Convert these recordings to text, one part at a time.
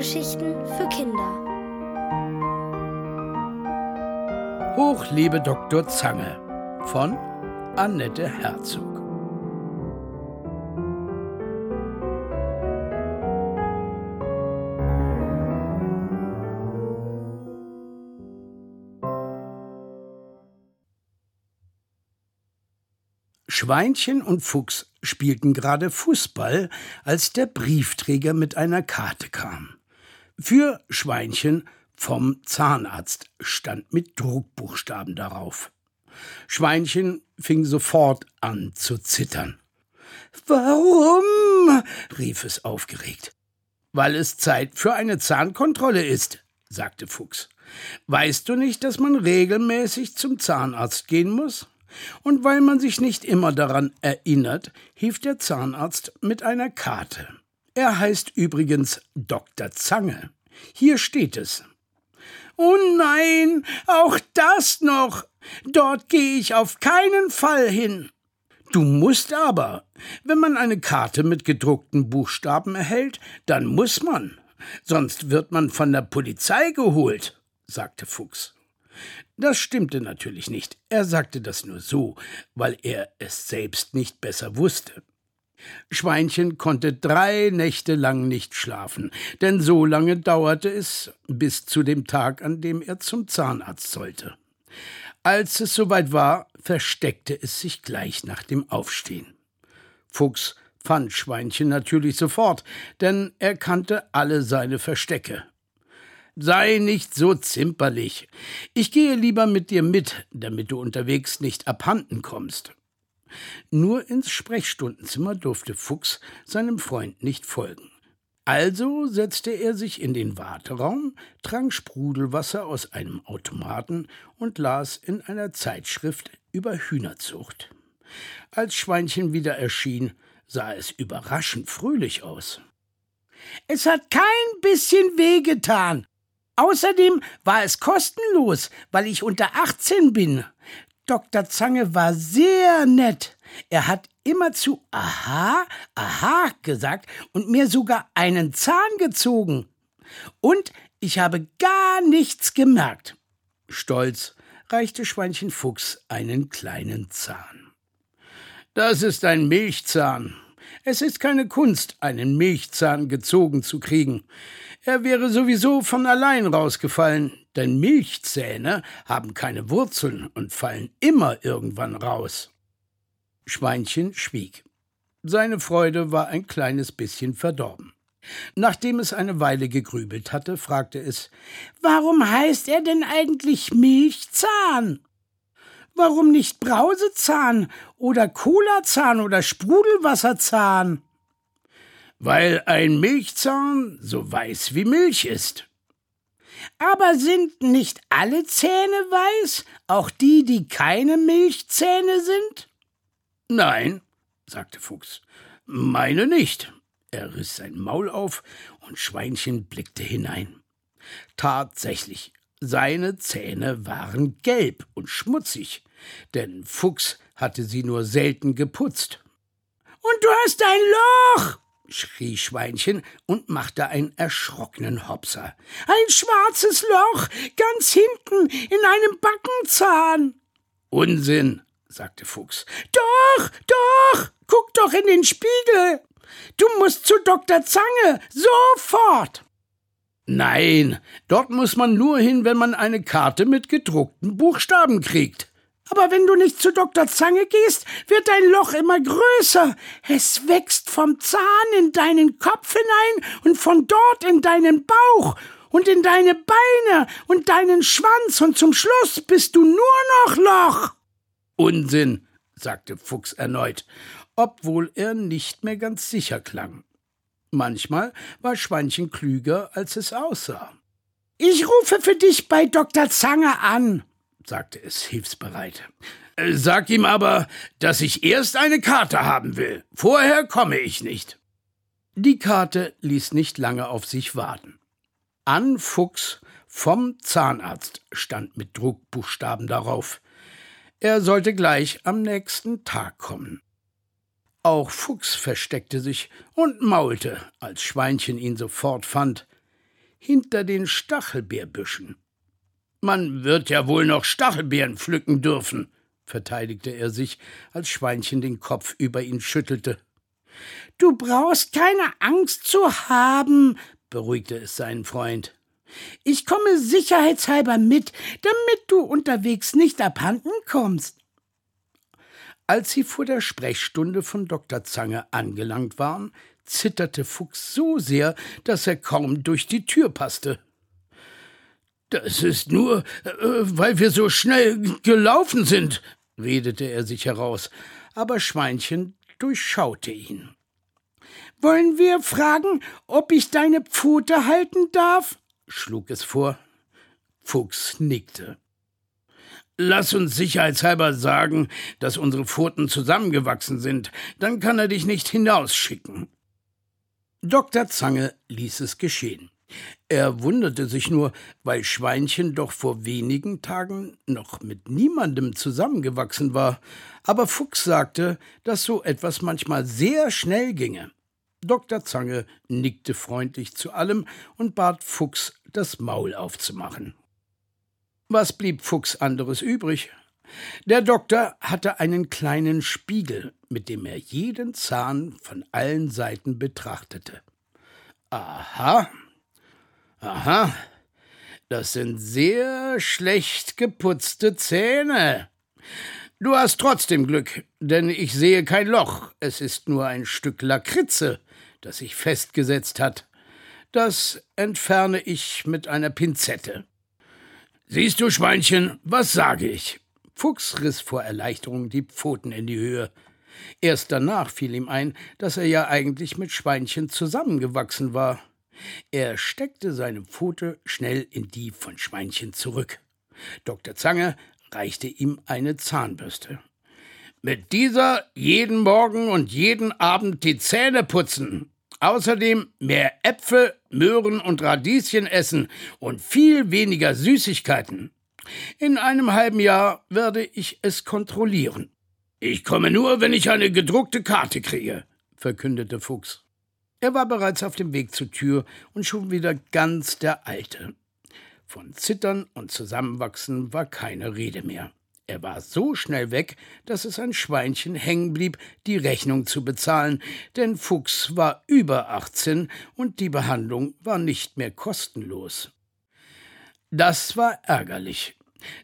Hörgeschichten für Kinder. Hoch lebe Dr. Zange von Annette Herzog. Schweinchen und Fuchs spielten gerade Fußball, als der Briefträger mit einer Karte kam. Für Schweinchen vom Zahnarzt stand mit Druckbuchstaben darauf. Schweinchen fing sofort an zu zittern. Warum? rief es aufgeregt. Weil es Zeit für eine Zahnkontrolle ist, sagte Fuchs. Weißt du nicht, dass man regelmäßig zum Zahnarzt gehen muss? Und weil man sich nicht immer daran erinnert, hilft der Zahnarzt mit einer Karte. Er heißt übrigens Dr. Zange. Hier steht es. Oh nein, auch das noch. Dort gehe ich auf keinen Fall hin. Du musst aber. Wenn man eine Karte mit gedruckten Buchstaben erhält, dann muss man. Sonst wird man von der Polizei geholt, sagte Fuchs. Das stimmte natürlich nicht. Er sagte das nur so, weil er es selbst nicht besser wusste. Schweinchen konnte drei Nächte lang nicht schlafen, denn so lange dauerte es bis zu dem Tag, an dem er zum Zahnarzt sollte. Als es soweit war, versteckte es sich gleich nach dem Aufstehen. Fuchs fand Schweinchen natürlich sofort, denn er kannte alle seine Verstecke. Sei nicht so zimperlich. Ich gehe lieber mit dir mit, damit du unterwegs nicht abhanden kommst. Nur ins Sprechstundenzimmer durfte Fuchs seinem Freund nicht folgen. Also setzte er sich in den Warteraum, trank Sprudelwasser aus einem Automaten und las in einer Zeitschrift über Hühnerzucht. Als Schweinchen wieder erschien, sah es überraschend fröhlich aus. Es hat kein bisschen wehgetan, Außerdem war es kostenlos, weil ich unter 18 bin. Dr. Zange war sehr nett. Er hat immerzu Aha, Aha gesagt und mir sogar einen Zahn gezogen. Und ich habe gar nichts gemerkt. Stolz reichte Schweinchen Fuchs einen kleinen Zahn. Das ist ein Milchzahn. Es ist keine Kunst, einen Milchzahn gezogen zu kriegen. Er wäre sowieso von allein rausgefallen, denn Milchzähne haben keine Wurzeln und fallen immer irgendwann raus. Schweinchen schwieg. Seine Freude war ein kleines bisschen verdorben. Nachdem es eine Weile gegrübelt hatte, fragte es Warum heißt er denn eigentlich Milchzahn? Warum nicht Brausezahn oder Colazahn oder Sprudelwasserzahn? weil ein Milchzahn so weiß wie Milch ist. Aber sind nicht alle Zähne weiß, auch die, die keine Milchzähne sind? Nein, sagte Fuchs, meine nicht. Er riss sein Maul auf und Schweinchen blickte hinein. Tatsächlich, seine Zähne waren gelb und schmutzig, denn Fuchs hatte sie nur selten geputzt. Und du hast ein Loch, schrie Schweinchen und machte einen erschrockenen Hopser. Ein schwarzes Loch, ganz hinten, in einem Backenzahn. Unsinn, sagte Fuchs. Doch, doch, guck doch in den Spiegel. Du musst zu Dr. Zange, sofort. Nein, dort muss man nur hin, wenn man eine Karte mit gedruckten Buchstaben kriegt. Aber wenn du nicht zu Dr. Zange gehst, wird dein Loch immer größer. Es wächst vom Zahn in deinen Kopf hinein und von dort in deinen Bauch und in deine Beine und deinen Schwanz und zum Schluss bist du nur noch Loch. Unsinn, sagte Fuchs erneut, obwohl er nicht mehr ganz sicher klang. Manchmal war Schweinchen klüger, als es aussah. Ich rufe für dich bei Dr. Zange an, sagte es hilfsbereit. Äh, sag ihm aber, dass ich erst eine Karte haben will. Vorher komme ich nicht. Die Karte ließ nicht lange auf sich warten. An Fuchs vom Zahnarzt stand mit Druckbuchstaben darauf. Er sollte gleich am nächsten Tag kommen. Auch Fuchs versteckte sich und maulte, als Schweinchen ihn sofort fand. hinter den Stachelbeerbüschen. Man wird ja wohl noch Stachelbeeren pflücken dürfen, verteidigte er sich, als Schweinchen den Kopf über ihn schüttelte. Du brauchst keine Angst zu haben, beruhigte es seinen Freund. Ich komme sicherheitshalber mit, damit du unterwegs nicht abhanden kommst. Als sie vor der Sprechstunde von Dr. Zange angelangt waren, zitterte Fuchs so sehr, dass er kaum durch die Tür passte. Das ist nur, äh, weil wir so schnell gelaufen sind, redete er sich heraus, aber Schweinchen durchschaute ihn. Wollen wir fragen, ob ich deine Pfote halten darf? schlug es vor. Fuchs nickte. Lass uns sicherheitshalber sagen, dass unsere Pfoten zusammengewachsen sind, dann kann er dich nicht hinausschicken. Dr. Zange ließ es geschehen. Er wunderte sich nur, weil Schweinchen doch vor wenigen Tagen noch mit niemandem zusammengewachsen war, aber Fuchs sagte, dass so etwas manchmal sehr schnell ginge. Dr. Zange nickte freundlich zu allem und bat Fuchs, das Maul aufzumachen. Was blieb Fuchs anderes übrig? Der Doktor hatte einen kleinen Spiegel, mit dem er jeden Zahn von allen Seiten betrachtete. Aha, aha, das sind sehr schlecht geputzte Zähne. Du hast trotzdem Glück, denn ich sehe kein Loch, es ist nur ein Stück Lakritze, das sich festgesetzt hat. Das entferne ich mit einer Pinzette. Siehst du, Schweinchen, was sage ich? Fuchs riss vor Erleichterung die Pfoten in die Höhe. Erst danach fiel ihm ein, dass er ja eigentlich mit Schweinchen zusammengewachsen war. Er steckte seine Pfote schnell in die von Schweinchen zurück. Dr. Zange reichte ihm eine Zahnbürste. Mit dieser jeden Morgen und jeden Abend die Zähne putzen, Außerdem mehr Äpfel, Möhren und Radieschen essen und viel weniger Süßigkeiten. In einem halben Jahr werde ich es kontrollieren. Ich komme nur, wenn ich eine gedruckte Karte kriege, verkündete Fuchs. Er war bereits auf dem Weg zur Tür und schon wieder ganz der Alte. Von Zittern und Zusammenwachsen war keine Rede mehr. Er war so schnell weg, dass es ein Schweinchen hängen blieb, die Rechnung zu bezahlen, denn Fuchs war über 18 und die Behandlung war nicht mehr kostenlos. Das war ärgerlich,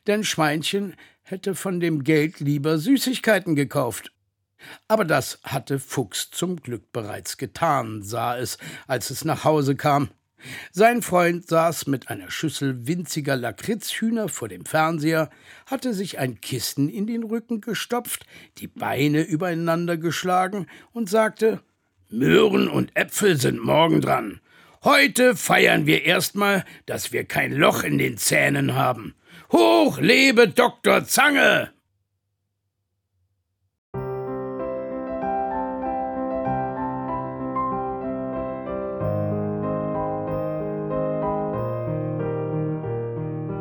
denn Schweinchen hätte von dem Geld lieber Süßigkeiten gekauft. Aber das hatte Fuchs zum Glück bereits getan, sah es, als es nach Hause kam. Sein Freund saß mit einer Schüssel winziger Lakritzhühner vor dem Fernseher, hatte sich ein Kissen in den Rücken gestopft, die Beine übereinander geschlagen und sagte Möhren und Äpfel sind morgen dran. Heute feiern wir erstmal, dass wir kein Loch in den Zähnen haben. Hoch lebe Dr. Zange!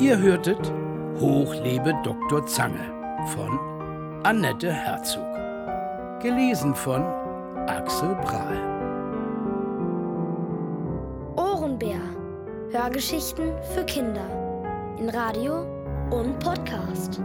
Ihr hörtet Hochlebe Dr. Zange von Annette Herzog. Gelesen von Axel Prahl. Ohrenbär. Hörgeschichten für Kinder. In Radio und Podcast.